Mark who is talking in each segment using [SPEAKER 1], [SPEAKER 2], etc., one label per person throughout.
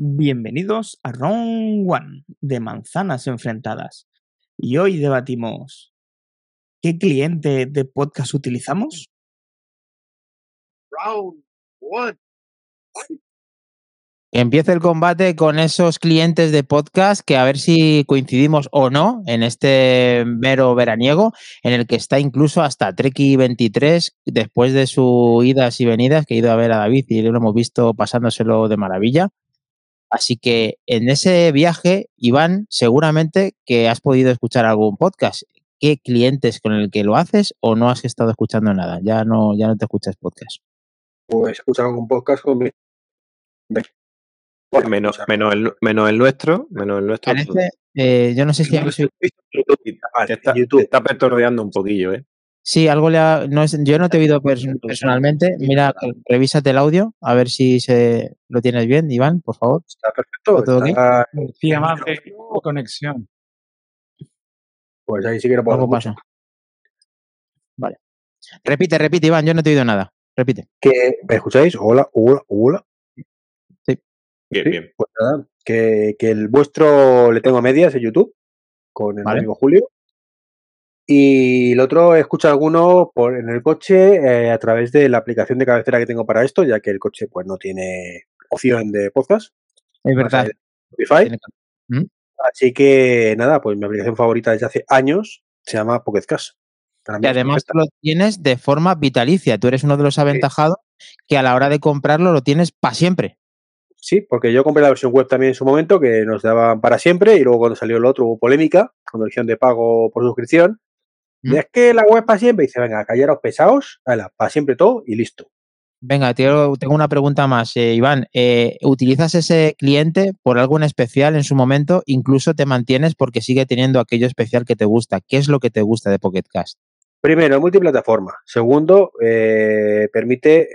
[SPEAKER 1] Bienvenidos a Round One de Manzanas Enfrentadas. Y hoy debatimos ¿qué cliente de podcast utilizamos?
[SPEAKER 2] Round One.
[SPEAKER 3] Empieza el combate con esos clientes de podcast que a ver si coincidimos o no en este mero veraniego, en el que está incluso hasta Treki 23, después de sus idas y venidas, que he ido a ver a David y lo hemos visto pasándoselo de maravilla. Así que en ese viaje, Iván, seguramente que has podido escuchar algún podcast. ¿Qué clientes con el que lo haces o no has estado escuchando nada? Ya no, ya no te escuchas podcast.
[SPEAKER 2] Pues escuchar algún podcast con mi...
[SPEAKER 4] Bueno, menos, menos, el, menos el nuestro, menos el nuestro.
[SPEAKER 3] Parece, eh, yo no sé si
[SPEAKER 2] No,
[SPEAKER 4] Te está, te
[SPEAKER 2] YouTube.
[SPEAKER 4] está pertordeando un poquillo, ¿eh?
[SPEAKER 3] Sí, algo le ha, no es, yo no te he oído pers- personalmente. Mira, revísate el audio, a ver si se lo tienes bien, Iván, por favor.
[SPEAKER 2] Está perfecto.
[SPEAKER 3] ¿Todo bien?
[SPEAKER 2] está-
[SPEAKER 5] de conexión.
[SPEAKER 2] Pues ahí sí que no puedo
[SPEAKER 3] Algo pasa. Vale. Repite, repite, Iván, yo no te he oído nada. Repite.
[SPEAKER 2] Que, ¿Me escucháis? Hola, hola, hola.
[SPEAKER 4] Bien,
[SPEAKER 2] Sí,
[SPEAKER 4] bien.
[SPEAKER 2] Pues nada, que, que el vuestro le tengo a medias en YouTube con el
[SPEAKER 3] Vale.
[SPEAKER 2] amigo Julio. Y el otro escucha alguno por, en el coche eh, a través de la aplicación de cabecera que tengo para esto, ya que el coche pues no tiene opción de podcast.
[SPEAKER 3] Es verdad.
[SPEAKER 2] Spotify.
[SPEAKER 3] ¿Mm?
[SPEAKER 2] Así que nada, pues mi aplicación favorita desde hace años se llama Pocket mí
[SPEAKER 3] Y además lo tienes de forma vitalicia. Tú eres uno de los aventajados que a la hora de comprarlo lo tienes para siempre.
[SPEAKER 2] Sí, porque yo compré la versión web también en su momento, que nos daban para siempre, y luego cuando salió el otro hubo polémica, con opción de pago por suscripción.
[SPEAKER 3] ¿Mm?
[SPEAKER 2] es que la web para siempre, dice, venga, callaros pesados, para siempre todo y listo.
[SPEAKER 3] Venga, tío, tengo una pregunta más, eh, Iván. eh, ¿Utilizas ese cliente por algo en especial en su momento? Incluso te mantienes porque sigue teniendo aquello especial que te gusta. ¿Qué es lo que te gusta de Pocket Cast?
[SPEAKER 2] Primero, multiplataforma. Segundo, eh, permite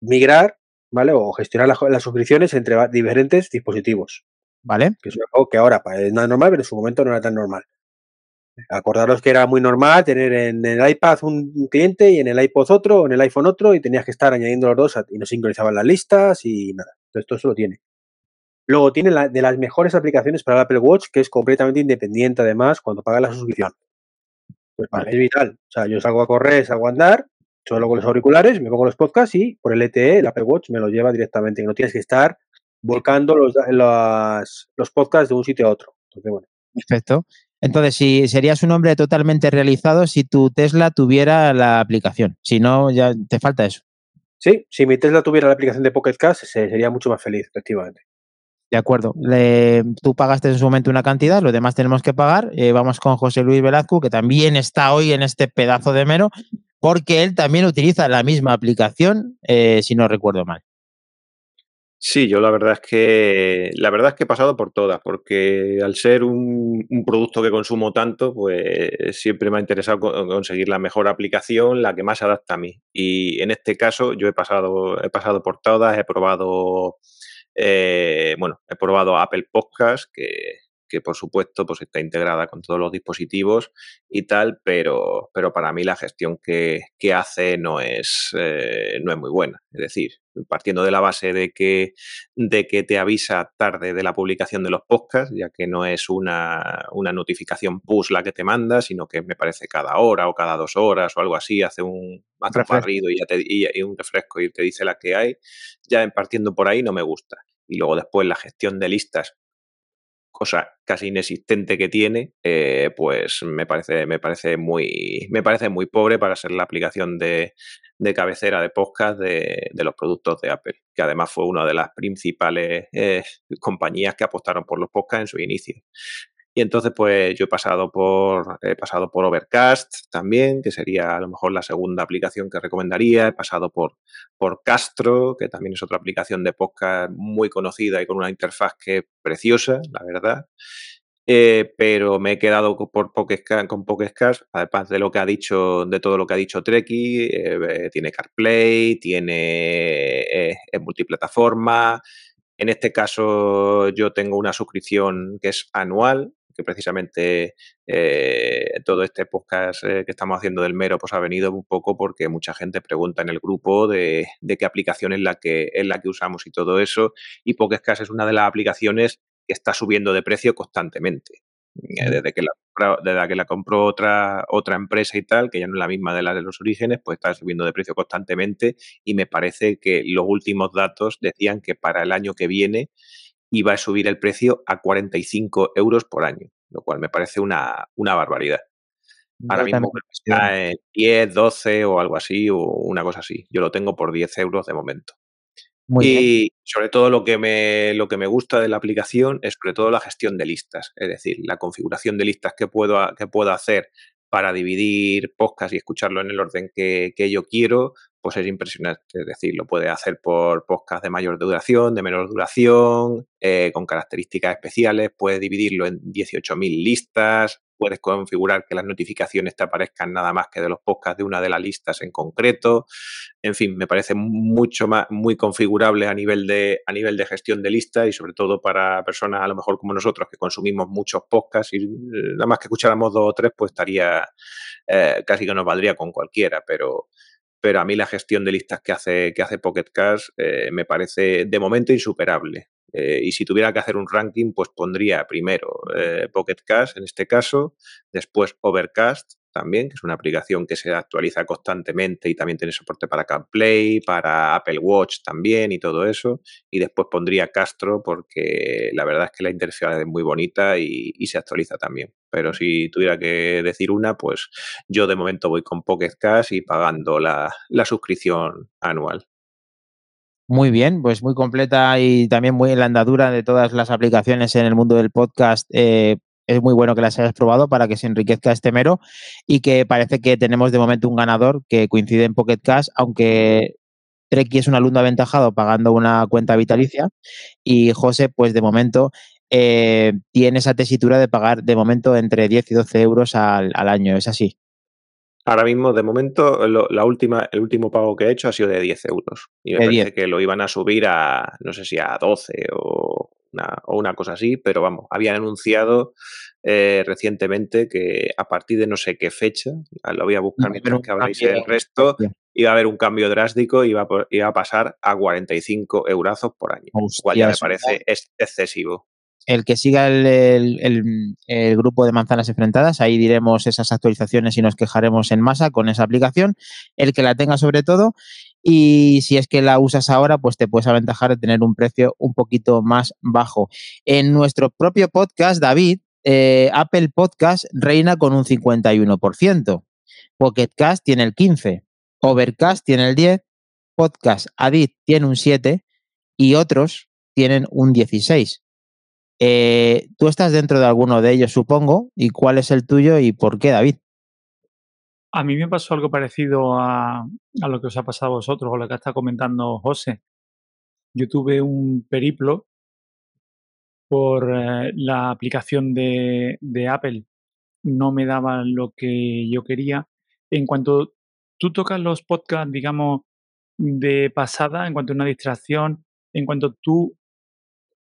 [SPEAKER 2] migrar, ¿vale? O gestionar las, las suscripciones entre diferentes dispositivos.
[SPEAKER 3] ¿Vale?
[SPEAKER 2] que es algo que ahora pa- es nada normal, pero en su momento no era tan normal. Acordaros que era muy normal tener en el iPad un cliente y en el iPod otro, en el iPhone otro, y tenías que estar añadiendo los dos y no sincronizaban las listas y nada. Entonces, todo eso lo tiene. Luego tiene la, de las mejores aplicaciones para el Apple Watch, que es completamente independiente además cuando pagas la suscripción. Pues mí es vital. O sea, yo salgo a correr, salgo a andar, solo con los auriculares, me pongo los podcasts y por el LTE, el Apple Watch me lo lleva directamente. No tienes que estar volcando los, las- los podcasts de un sitio a otro. Entonces, bueno,
[SPEAKER 3] Perfecto. Entonces, si serías un hombre totalmente realizado si tu Tesla tuviera la aplicación. Si no, ya te falta eso.
[SPEAKER 2] sí, si mi Tesla tuviera la aplicación de Pocket Cast, se- sería mucho más feliz, efectivamente.
[SPEAKER 3] De acuerdo. Le- tú pagaste en su momento una cantidad, los demás tenemos que pagar. Eh, vamos con José Luis Velazco, que también está hoy en este pedazo de mero, porque él también utiliza la misma aplicación, eh, si no recuerdo mal.
[SPEAKER 4] Sí, yo la verdad es que la verdad es que he pasado por todas, porque al ser un, producto que consumo tanto, pues siempre me ha interesado co- conseguir la mejor aplicación, la que más se adapta a mí. Y en este caso yo he pasado, he pasado por todas, he probado, eh, bueno, he probado Apple Podcast, que, que por supuesto pues está integrada con todos los dispositivos y tal, pero, pero para mí la gestión que, que hace no es, eh, no es muy buena. Es decir, partiendo de la base de que, de que te avisa tarde de la publicación de los podcasts, ya que no es una, una notificación push la que te manda, sino que me parece cada hora o cada dos horas o algo así, hace un, hace un
[SPEAKER 3] Refresco.
[SPEAKER 4] barrido y, ya te, y, y un refresco y te dice la que hay, ya en partiendo por ahí no me gusta. Y luego después la gestión de listas cosa casi inexistente que tiene, eh, pues me parece, me parece muy, me parece muy pobre para ser la aplicación de, de cabecera de podcast de, de los productos de Apple, que además fue una de las principales eh, compañías que apostaron por los podcasts en su inicio. Y entonces, pues yo he pasado por, he pasado por Overcast también, que sería a lo mejor la segunda aplicación que recomendaría. He pasado por, por Castro, que también es otra aplicación de podcast muy conocida y con una interfaz que es preciosa, la verdad. Eh, pero me he quedado por Pocket Ca- con Pocket Cast, además de lo que ha dicho, de todo lo que ha dicho Treki, eh, eh, tiene CarPlay, tiene es multiplataforma. En este caso, yo tengo una suscripción que es anual, que precisamente eh, todo este podcast eh, que estamos haciendo del mero pues ha venido un poco porque mucha gente pregunta en el grupo de, qué aplicación es la que es la que usamos y todo eso y Pocketcast es una de las aplicaciones que está subiendo de precio constantemente. Desde que la desde que la compró otra, otra empresa y tal, que ya no es la misma de la de los orígenes, pues está subiendo de precio constantemente y me parece que los últimos datos decían que para el año que viene iba a subir el precio a 45 euros por año, lo cual me parece una, una barbaridad. Ahora mismo está en 10, 12 o algo así, o una cosa así. Yo lo tengo por 10 euros de momento y sobre todo lo que, me, lo que me gusta de la aplicación es sobre todo la gestión de listas, es decir, la configuración de listas que puedo, que puedo hacer para dividir podcast y escucharlo en el orden que, que, yo quiero, pues es impresionante. Es decir, lo puede hacer por podcast de mayor duración, de menor duración, eh, con características especiales, puede dividirlo en 18.000 listas, puedes configurar que las notificaciones te aparezcan nada más que de los podcasts de una de las listas en concreto. En fin, me parece mucho más, muy configurable a nivel de, a nivel de gestión de listas y sobre todo para personas a lo mejor como nosotros que consumimos muchos podcasts y nada más que escucháramos dos o tres, pues estaría eh, casi que nos valdría con cualquiera, pero pero a mí la gestión de listas que hace, que hace Pocket Cast eh, me parece de momento insuperable. Eh, y si tuviera que hacer un ranking, pues pondría primero eh, Pocket Cast en este caso, después Overcast también, que es una aplicación que se actualiza constantemente y también tiene soporte para CarPlay, para Apple Watch también y todo eso. Y después pondría Castro porque la verdad es que la interfaz es muy bonita y, se actualiza también. Pero si tuviera que decir una, pues yo de momento voy con Pocket Cast y pagando la suscripción anual.
[SPEAKER 3] Muy bien, pues muy completa y también muy en la andadura de todas las aplicaciones en el mundo del podcast. Eh, es muy bueno que las hayas probado para que se enriquezca este mero y que parece que tenemos de momento un ganador que coincide en Pocket Cash, aunque Treki es un alumno aventajado pagando una cuenta vitalicia y José, pues de momento eh, tiene esa tesitura de pagar de momento entre 10 y 12 euros al, al año, ¿es así?
[SPEAKER 4] Ahora mismo, de momento, la última, el último pago que he hecho ha sido de 10 euros. Y me parece que lo iban a subir a, no sé si a 12 o una, o una cosa así, pero vamos, habían anunciado eh, recientemente que a partir de no sé qué fecha, lo voy a buscar mientras que habláis el resto, iba a haber un cambio drástico y iba, a, iba a pasar a 45 eurazos por año, cual ya me parece excesivo
[SPEAKER 3] el que siga el, grupo de manzanas enfrentadas, ahí diremos esas actualizaciones y nos quejaremos en masa con esa aplicación. El que la tenga sobre todo. Y si es que la usas ahora, pues te puedes aventajar de tener un precio un poquito más bajo. En nuestro propio podcast, David, eh, Apple Podcast reina con un 51%. Pocket Cast tiene el 15%. Overcast tiene el 10%. Podcast Adit tiene un 7% y otros tienen un 16%. Eh, tú estás dentro de alguno de ellos, supongo. ¿Y cuál es el tuyo y por qué, David?
[SPEAKER 5] A mí me pasó algo parecido a, a lo que os ha pasado a vosotros o lo que está comentando José. Yo tuve un periplo por eh, la aplicación de, de Apple. No me daba lo que yo quería. En cuanto tú tocas los podcasts, digamos, de pasada, en cuanto a una distracción, en cuanto tú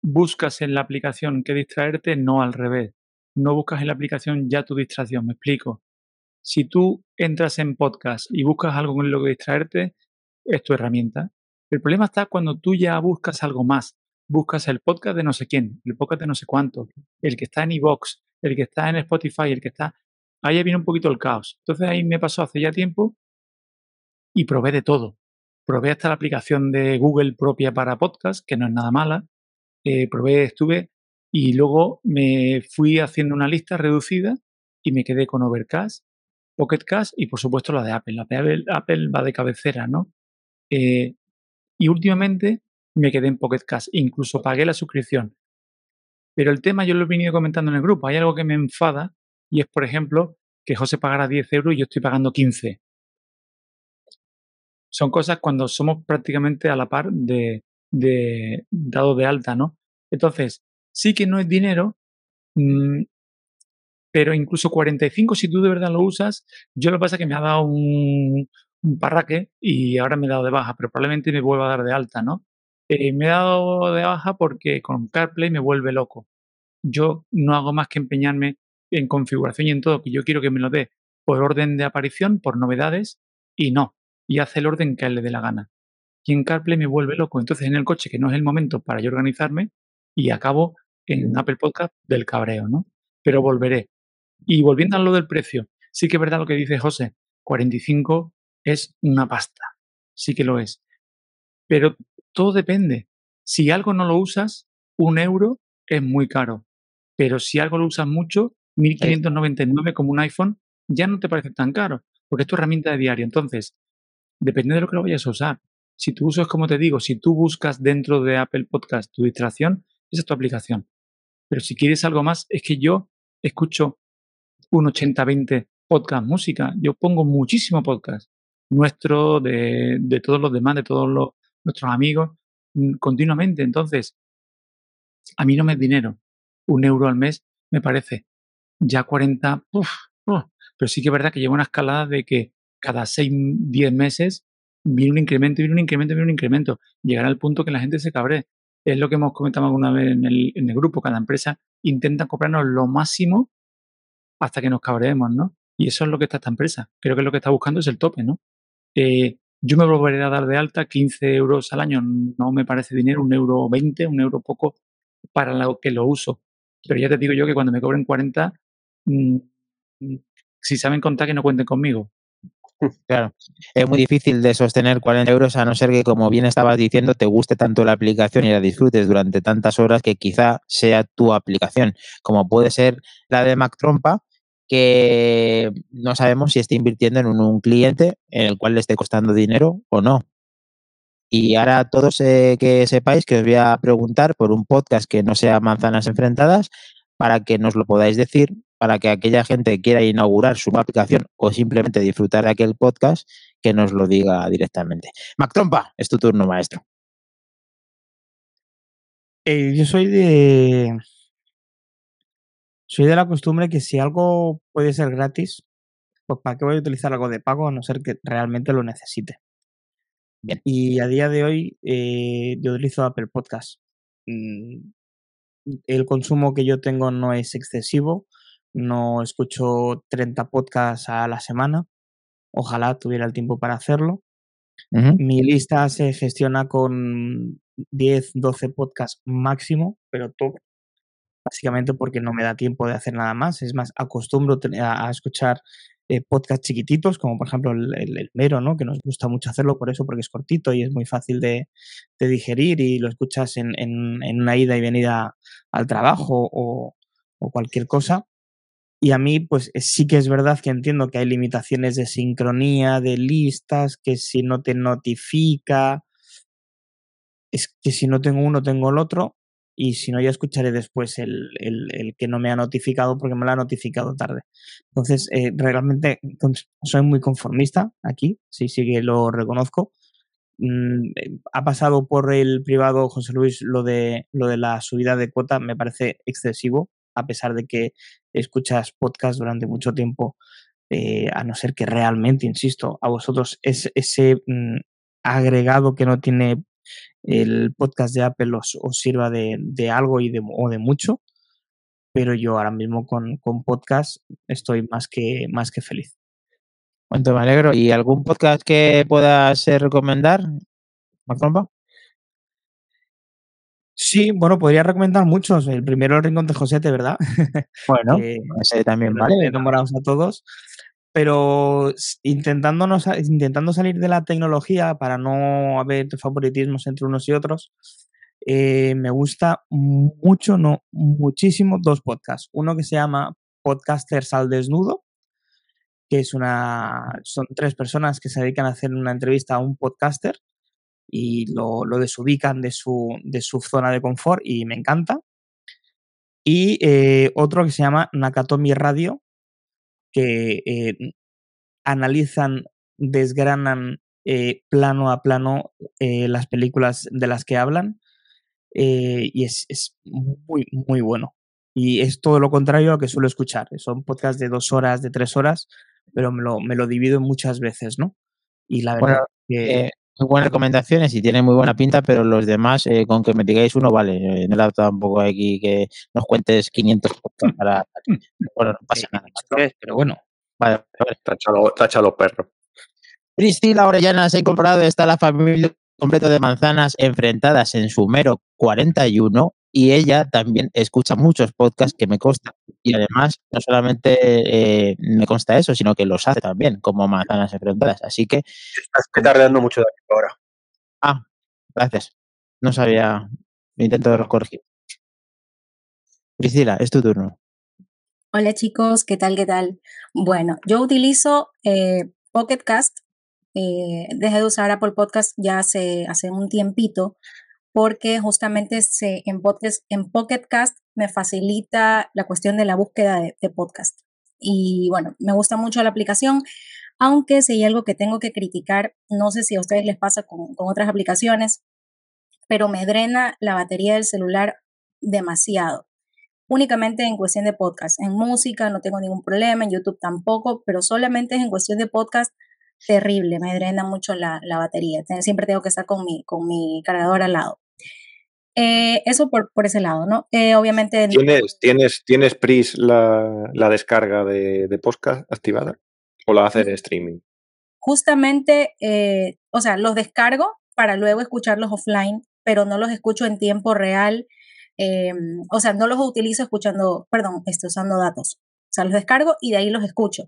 [SPEAKER 5] buscas en la aplicación que distraerte, no al revés. No buscas en la aplicación ya tu distracción, me explico. Si tú entras en podcast y buscas algo con lo que distraerte, es tu herramienta. El problema está cuando tú ya buscas algo más. Buscas el podcast de no sé quién, el podcast de no sé cuánto, el que está en iVoox, el que está en Spotify, el que está... Ahí viene un poquito el caos. Entonces ahí me pasó hace ya tiempo y probé de todo. Probé hasta la aplicación de Google propia para podcast, que no es nada mala eh, probé, estuve y luego me fui haciendo una lista reducida y me quedé con Overcast, Pocket Cast y por supuesto la de Apple. La de Apple, va de cabecera, ¿no? Eh, y últimamente me quedé en Pocket Cast, incluso pagué la suscripción. Pero el tema yo lo he venido comentando en el grupo. Hay algo que me enfada y es, por ejemplo, que José pagara 10 euros y yo estoy pagando 15. Son cosas cuando somos prácticamente a la par de, de dado de alta, ¿no? Entonces, sí que no es dinero, mm, pero incluso 45 si tú de verdad lo usas, yo lo que pasa es que me ha dado un, parraque y ahora me he dado de baja, pero probablemente me vuelva a dar de alta, ¿no? Eh, me he dado de baja porque con CarPlay me vuelve loco. yo no hago más que empeñarme en configuración y en todo, que yo quiero que me lo dé por orden de aparición, por novedades, y no, y hace el orden que a él le dé la gana. Y en CarPlay me vuelve loco. Entonces en el coche, que no es el momento para yo organizarme, y acabo en Apple Podcast del cabreo, ¿no? Pero volveré. Y volviendo a lo del precio, sí que es verdad lo que dice José, 45 es una pasta, sí que lo es. Pero todo depende. Si algo no lo usas, un euro es muy caro. Pero si algo lo usas mucho, 1599 como un iPhone ya no te parece tan caro, porque es tu herramienta de diario. Entonces, depende de lo que lo vayas a usar. Si tu uso es como te digo, si tú buscas dentro de Apple Podcast tu distracción, esa es tu aplicación. Pero si quieres algo más, es que yo escucho un 80-20 podcast música. Yo pongo muchísimo podcast nuestro, de, todos los demás, de todos los, nuestros amigos, mm, continuamente. Entonces, a mí no me es dinero. Un euro al mes me parece. Ya 40, pero sí que es verdad que lleva una escalada de que cada 6, 10 meses viene un incremento, viene un incremento, viene un incremento. Llegará al punto que la gente se cabre. Es lo que hemos comentado alguna vez en el, en el grupo. Cada empresa intenta cobrarnos lo máximo hasta que nos cabreemos, ¿no? Y eso es lo que está esta empresa. Creo que lo que está buscando es el tope, ¿no? Eh, yo me volveré a dar de alta 15 euros al año. No me parece dinero, un euro 20, un euro poco para lo que lo uso. Pero ya te digo yo que cuando me cobren 40, mm, mm, si saben contar que no cuenten conmigo.
[SPEAKER 3] Claro, es muy difícil de sostener 40 euros a no ser que, como bien estabas diciendo, te guste tanto la aplicación y la disfrutes durante tantas horas que quizá sea tu aplicación, como puede ser la de Mac Trompa, que no sabemos si está invirtiendo en un, cliente en el cual le esté costando dinero o no. Y ahora todos eh, que sepáis que os voy a preguntar por un podcast que no sea manzanas enfrentadas para que nos lo podáis decir para que aquella gente que quiera inaugurar su aplicación o simplemente disfrutar de aquel podcast, que nos lo diga directamente. Mac Trompa, es tu turno, maestro.
[SPEAKER 1] Eh, yo soy de. Soy de la costumbre que si algo puede ser gratis, pues ¿para qué voy a utilizar algo de pago a no ser que realmente lo necesite?
[SPEAKER 3] Bien.
[SPEAKER 1] Y a día de hoy eh, yo utilizo Apple Podcast. Mm, el consumo que yo tengo no es excesivo no escucho 30 podcasts a la semana. Ojalá tuviera el tiempo para hacerlo. Mi lista se gestiona con 10, 12 podcasts máximo, pero todo básicamente porque no me da tiempo de hacer nada más. Es más, acostumbro a, escuchar eh, podcasts chiquititos, como por ejemplo el, Mero, ¿no? que nos gusta mucho hacerlo por eso, porque es cortito y es muy fácil de, digerir y lo escuchas en, una ida y venida al trabajo o cualquier cosa. Y a mí, pues eh, sí que es verdad que entiendo que hay limitaciones de sincronía, de listas, que si no te notifica, es que si no tengo uno, tengo el otro, y si no, ya escucharé después el, el, que no me ha notificado porque me lo ha notificado tarde. Entonces, eh, realmente soy muy conformista aquí, sí, sí que lo reconozco. Mm, eh, ha pasado por el privado José Luis lo de, lo de la subida de cuota, me parece excesivo a pesar de que escuchas podcast durante mucho tiempo, eh, a no ser que realmente, insisto, a vosotros es, ese mm, agregado que no tiene el podcast de Apple os, sirva de, algo y de, o de mucho, pero yo ahora mismo con, con podcast estoy más que, más que feliz.
[SPEAKER 3] Cuánto me alegro. ¿Y algún podcast que puedas recomendar, Macrompa?
[SPEAKER 1] Sí, bueno, podría recomendar muchos. El primero, El Rincón de Josete, ¿verdad?
[SPEAKER 3] Bueno, ese también vale.
[SPEAKER 1] Enamorados a todos. Pero intentando, intentando salir de la tecnología para no haber favoritismos entre unos y otros, eh, me gusta mucho, no, muchísimo, dos podcasts. Uno que se llama Podcasters al Desnudo, que es una, son tres personas que se dedican a hacer una entrevista a un podcaster y lo, lo desubican de su, de su zona de confort y me encanta. Y eh, otro que se llama Nakatomi Radio, que eh, analizan, desgranan eh, plano a plano las películas de las que hablan y es, es, muy, muy bueno. Y es todo lo contrario a lo que suelo escuchar. Son podcasts de dos horas, de tres horas, pero me lo, me lo divido muchas veces, ¿no? Y la verdad que
[SPEAKER 3] muy buenas recomendaciones y tiene muy buena pinta, pero los demás, eh, con que me digáis uno, vale. Eh, no era tampoco aquí que nos cuentes 500 para... bueno, no pasa nada.
[SPEAKER 1] Pero bueno,
[SPEAKER 3] Vale, vale.
[SPEAKER 4] Tacha los perros.
[SPEAKER 3] Priscila Orellana se ha incorporado. Está la familia completa de manzanas enfrentadas en su mero 41 y ella también escucha muchos podcasts que me consta. Y además, no solamente eh, me consta eso, sino que los hace también como manzanas enfrentadas. Así que,
[SPEAKER 2] Estás petardando mucho de aquí ahora.
[SPEAKER 3] ah, gracias. No sabía. Intento corregir. Priscila, es tu turno.
[SPEAKER 6] Hola chicos, ¿qué tal? ¿Qué tal? Bueno, yo utilizo eh, Pocket Cast. eh, dejé de usar Apple Podcast ya hace, hace un tiempito porque justamente se, en, podcast, en Pocket Cast me facilita la cuestión de la búsqueda de, de podcast. Y bueno, me gusta mucho la aplicación, aunque si hay algo que tengo que criticar, no sé si a ustedes les pasa con, con otras aplicaciones, pero me drena la batería del celular demasiado únicamente en cuestión de podcast. En música no tengo ningún problema, en YouTube tampoco, pero solamente es en cuestión de podcast terrible, me drena mucho la, la batería. Te- Siempre tengo que estar con mi, con mi cargador al lado. Eh, eso por, por ese lado, ¿no? Eh, obviamente, en-
[SPEAKER 4] ¿Tienes, tienes, tienes Pris la, la descarga de, de podcast activada? ¿O la haces en streaming?
[SPEAKER 6] justamente, eh, o sea, los descargo para luego escucharlos offline, pero no los escucho en tiempo real. o sea, no los utilizo escuchando, perdón, estoy usando datos. O sea, los descargo y de ahí los escucho.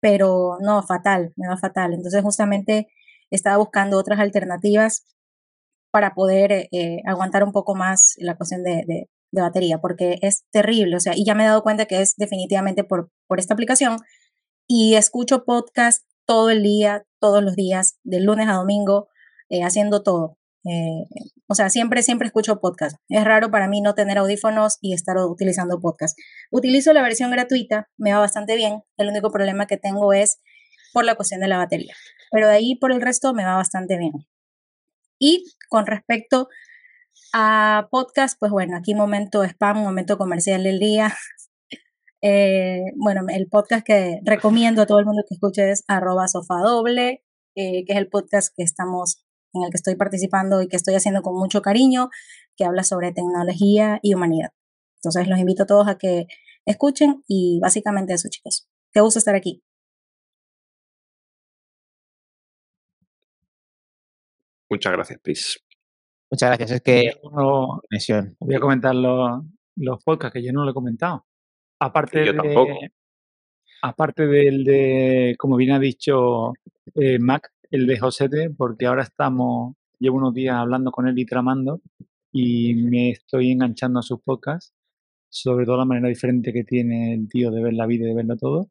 [SPEAKER 6] Pero no, fatal, me va fatal. Entonces, justamente estaba buscando otras alternativas para poder eh, eh, aguantar un poco más la cuestión de, de- de batería, porque es terrible. O sea, y ya me he dado cuenta que es definitivamente por, por esta aplicación. Y escucho podcast todo el día, todos los días, de lunes a domingo, eh, haciendo todo. Eh, o sea, siempre, siempre escucho podcast. Es raro para mí no tener audífonos y estar utilizando podcast. Utilizo la versión gratuita, me va bastante bien. El único problema que tengo es por la cuestión de la batería. Pero de ahí por el resto me va bastante bien. Y con respecto a podcast, pues bueno, aquí momento spam, momento comercial del día. Eh, bueno, el podcast que recomiendo a todo el mundo que escuche es arroba eh, que es el podcast que estamos, en el que estoy participando y que estoy haciendo con mucho cariño, que habla sobre tecnología y humanidad. Entonces los invito a todos a que escuchen y básicamente eso, chicos. Qué gusto estar aquí.
[SPEAKER 4] Muchas gracias, Pris.
[SPEAKER 3] Muchas gracias. Es que
[SPEAKER 5] No, voy a comentar los, los podcasts que yo no lo he comentado. Aparte
[SPEAKER 4] Yo
[SPEAKER 5] de,
[SPEAKER 4] tampoco.
[SPEAKER 5] aparte del de, como bien ha dicho eh, Mac, el de Josete, porque ahora estamos, llevo unos días hablando con él y tramando y me estoy enganchando a sus podcasts, sobre todo la manera diferente que tiene el tío de ver la vida y de verlo todo,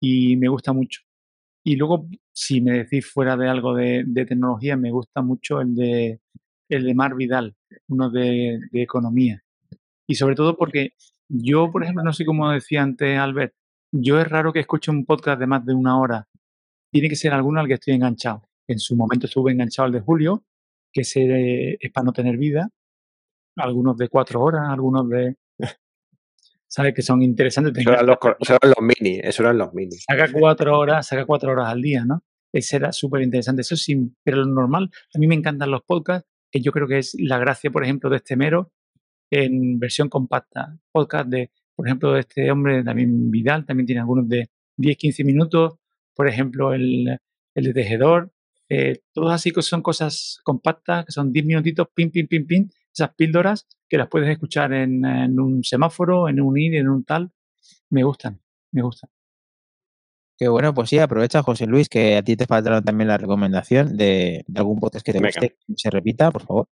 [SPEAKER 5] y me gusta mucho. Y luego, si me decís fuera de algo de, de tecnología, me gusta mucho el de, el de Mar Vidal, uno de, de economía. Y sobre todo porque yo, por ejemplo, no sé cómo decía antes Albert, yo es raro que escuche un podcast de más de una hora. Tiene que ser alguno al que estoy enganchado. En su momento estuve enganchado al de Julio, que ese es para no tener vida. Algunos de cuatro horas, algunos de... ¿Sabes? Que son interesantes. te
[SPEAKER 4] Eso eran, los, eso eran los mini, eso eran los mini.
[SPEAKER 5] Saca cuatro horas, saca cuatro horas al día, ¿no? Ese era súper interesante. Eso sí, pero lo normal, a mí me encantan los podcasts, que yo creo que es la gracia, por ejemplo, de este mero en versión compacta. Podcast de, por ejemplo, de este hombre, también Vidal, también tiene algunos de 10, 15 minutos. Por ejemplo, el, el Tejedor. Eh, todos así que son cosas compactas, que son 10 minutitos, pim, pim, pim, pim. Esas píldoras que las puedes escuchar en, en un semáforo, en un ir, en un tal. Me gustan, me gustan.
[SPEAKER 3] Que bueno, pues sí, aprovecha, José Luis, que a ti te faltaron también la recomendación de, de algún podcast que te
[SPEAKER 4] Venga.
[SPEAKER 3] guste, que se repita, por favor.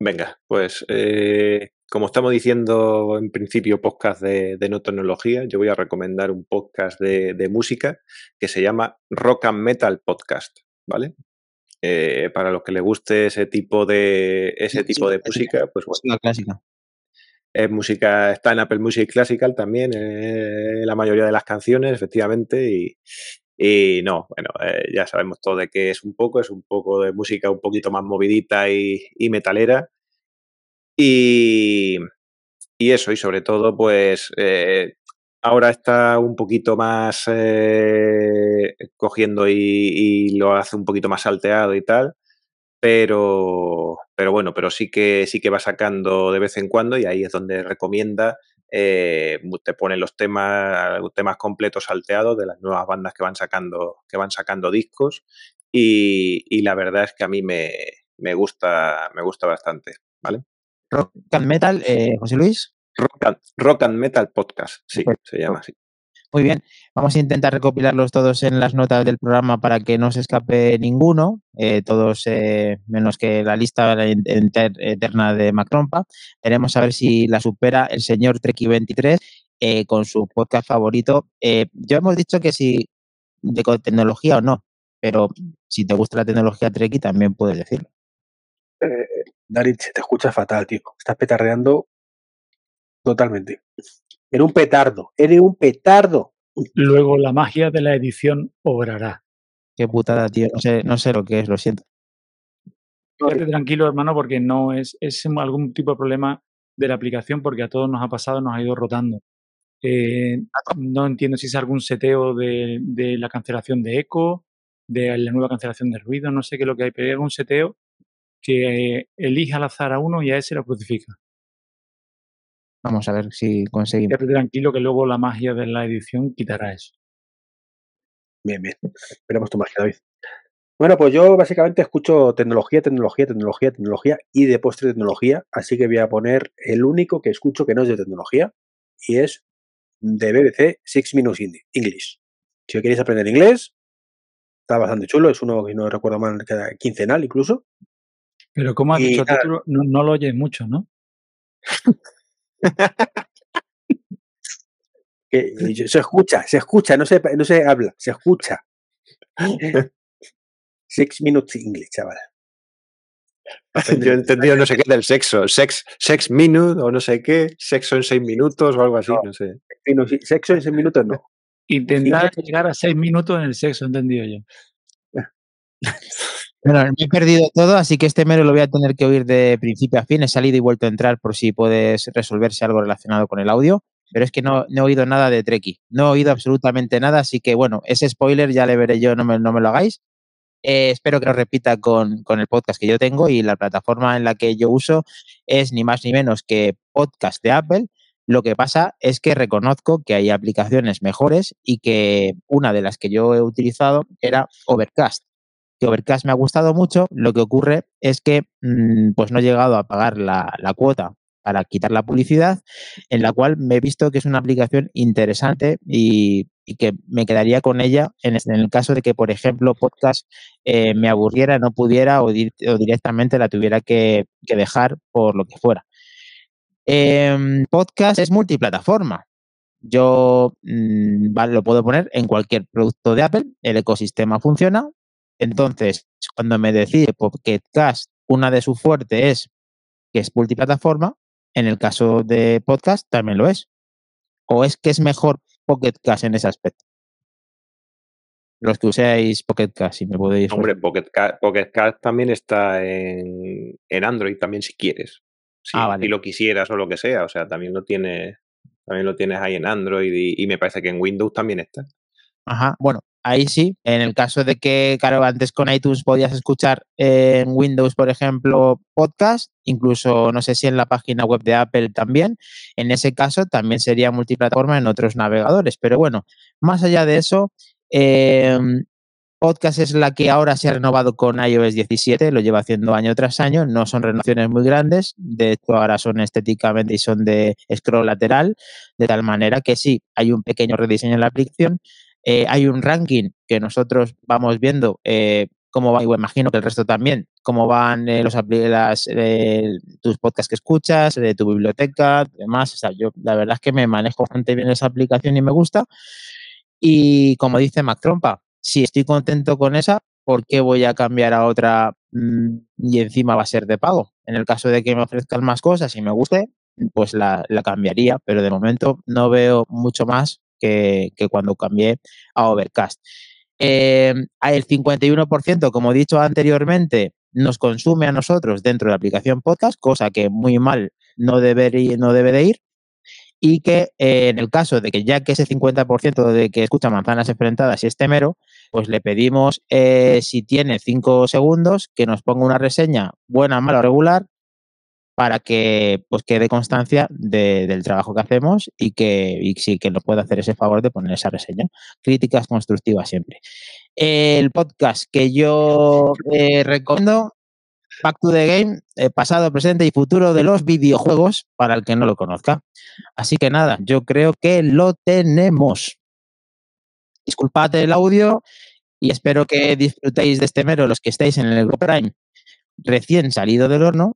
[SPEAKER 4] Venga, pues eh, como estamos diciendo en principio podcast de, de no tecnología, yo voy a recomendar un podcast de, de música que se llama Rock and Metal Podcast, ¿vale? Eh, para los que les guste ese tipo de ese tipo de música, pues bueno,
[SPEAKER 3] clásica.
[SPEAKER 4] es música, está en Apple Music Classical también, eh, la mayoría de las canciones, efectivamente, y, y no, bueno, eh, ya sabemos todo de qué es un poco, es un poco de música un poquito más movidita y, y metalera. Y, y eso, y sobre todo, pues eh, ahora está un poquito más eh, cogiendo y, lo hace un poquito más salteado y tal. pero, pero bueno, pero sí que sí que va sacando de vez en cuando y ahí es donde recomienda, eh, te pone los temas, temas completos salteados de las nuevas bandas que van sacando, que van sacando discos y, y la verdad es que a mí me, me gusta, me gusta bastante, ¿vale?
[SPEAKER 3] Rock and Metal, eh, José Luis.
[SPEAKER 4] Rock and, Rock and Metal Podcast, sí, se llama así.
[SPEAKER 3] Muy bien, vamos a intentar recopilarlos todos en las notas del programa para que no se escape ninguno, eh, todos eh, menos que la lista eterna de Macrompa. Veremos a ver si la supera el señor Treki23 eh, con su podcast favorito. ya hemos dicho que si de tecnología o no, pero si te gusta la tecnología Treki también puedes decirlo.
[SPEAKER 2] Darit, se te escucha fatal, tío. Estás petardeando totalmente. Era un petardo, eres un petardo.
[SPEAKER 5] Luego la magia de la edición obrará.
[SPEAKER 3] Qué putada, tío. No sé, no sé lo que es, lo siento.
[SPEAKER 5] Quédate tranquilo, hermano, porque no es, es algún tipo de problema de la aplicación, porque a todos nos ha pasado, nos ha ido rotando. Eh, no entiendo si es algún seteo de, de, la cancelación de eco, de la nueva cancelación de ruido, no sé qué es lo que hay, pero hay algún seteo que elige al azar a uno y a ese lo crucifica.
[SPEAKER 3] Vamos a ver si conseguimos.
[SPEAKER 5] Quédate tranquilo que luego la magia de la edición quitará eso.
[SPEAKER 2] Bien, bien. Esperemos tu magia, David. Bueno, pues yo básicamente escucho tecnología, tecnología, tecnología, tecnología y de postre tecnología, así que voy a poner el único que escucho que no es de tecnología y es de BBC Six Minutes English. Si queréis aprender inglés, está bastante chulo, es uno que no recuerdo mal, quincenal incluso.
[SPEAKER 5] Pero como has dicho, título, no, no, lo oyes mucho, ¿no?
[SPEAKER 2] se escucha, se escucha, no se, no se habla, se escucha. Six minutes English, chaval.
[SPEAKER 4] Yo he entendido no sé qué del sexo, sex, sex minute o no sé qué, sexo en seis minutos o algo así, no, sé.
[SPEAKER 2] sexo en seis minutos no.
[SPEAKER 5] Intentar llegar a seis minutos en el sexo, entendido yo.
[SPEAKER 3] Bueno, me he perdido todo, así que este mero lo voy a tener que oír de principio a fin. He salido y vuelto a entrar por si puedes resolverse algo relacionado con el audio, pero es que no, he oído nada de Treki. No he oído absolutamente nada, así que bueno, ese spoiler ya le veré yo, no me, no me lo hagáis. Eh, espero que lo repita con, con, el podcast que yo tengo y la plataforma en la que yo uso es ni más ni menos que podcast de Apple. Lo que pasa es que reconozco que hay aplicaciones mejores y que una de las que yo he utilizado era Overcast que Overcast me ha gustado mucho. Lo que ocurre es que mm, pues no he llegado a pagar la, cuota para quitar la publicidad, en la cual me he visto que es una aplicación interesante y, que me quedaría con ella en, el caso de que, por ejemplo, podcast eh, me aburriera, no pudiera o, directamente la tuviera que, dejar por lo que fuera. Em, podcast es multiplataforma. Yo mm, lo puedo poner en cualquier producto de Apple, el ecosistema funciona, entonces, cuando me decide Pocket Cast, una de sus fuertes es que es multiplataforma, en el caso de podcast también lo es. ¿O es que es mejor Pocket Cast en ese aspecto? Los que uséis Pocket Cast, si me podéis.
[SPEAKER 4] Hombre, Pocket Cast, también está en, Android, también si quieres. Si, ah, vale. lo quisieras o lo que sea, o sea, también lo tienes, también lo tienes ahí en Android y me parece que en Windows también está.
[SPEAKER 3] Ajá, bueno, ahí sí. En el caso de que, claro, antes con iTunes podías escuchar en Windows, por ejemplo, podcast, incluso no sé si en la página web de Apple también. En ese caso también sería multiplataforma en otros navegadores. Pero bueno, más allá de eso, em, Podcast es la que ahora se ha renovado con iOS 17, lo lleva haciendo año tras año, no son renovaciones muy grandes, de hecho ahora son estéticamente y son de scroll lateral, de tal manera que sí, hay un pequeño rediseño en la aplicación, eh, hay un ranking que nosotros vamos viendo eh, cómo va, y imagino que el resto también, cómo van eh, los las, tus podcasts que escuchas, tu biblioteca, demás. Yo la verdad es que me manejo bastante bien esa aplicación y me gusta. Y como dice Mac Trompa, si estoy contento con esa, ¿por qué voy a cambiar a otra mm, y encima va a ser de pago? En el caso de que me ofrezcan más cosas y me guste, pues la cambiaría, pero de momento no veo mucho más que, cuando cambié a Overcast. Eh, el 51%, como he dicho anteriormente, nos consume a nosotros dentro de la aplicación podcast, cosa que muy mal no debe, no debe de ir. y que eh, en el caso de que ya que ese 50% de que escucha manzanas enfrentadas y es temero, pues le pedimos eh, si tiene 5 segundos que nos ponga una reseña buena, mala o regular para que pues quede constancia de- del trabajo que hacemos y que y sí que nos pueda hacer ese favor de poner esa reseña. Críticas constructivas siempre. El podcast que yo eh, recomiendo, Back to the Game, eh, pasado, presente y futuro de los videojuegos, para el que no lo conozca. Así que nada, yo creo que lo tenemos. Disculpad el audio y espero que disfrutéis de este mero los que estáis en el Go Prime recién salido del horno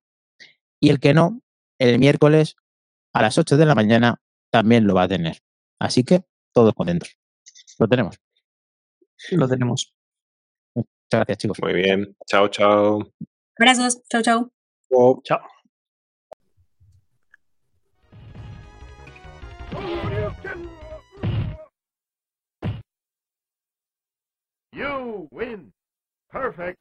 [SPEAKER 3] y el que no, el miércoles a las 8 de la mañana también lo va a tener. Así que todos contentos. Lo tenemos.
[SPEAKER 1] Lo tenemos.
[SPEAKER 3] Muchas gracias, chicos.
[SPEAKER 4] Muy bien. Chao, chao.
[SPEAKER 6] Abrazos. Chau, chau.
[SPEAKER 2] O-
[SPEAKER 5] Chao.
[SPEAKER 7] You win. Perfect.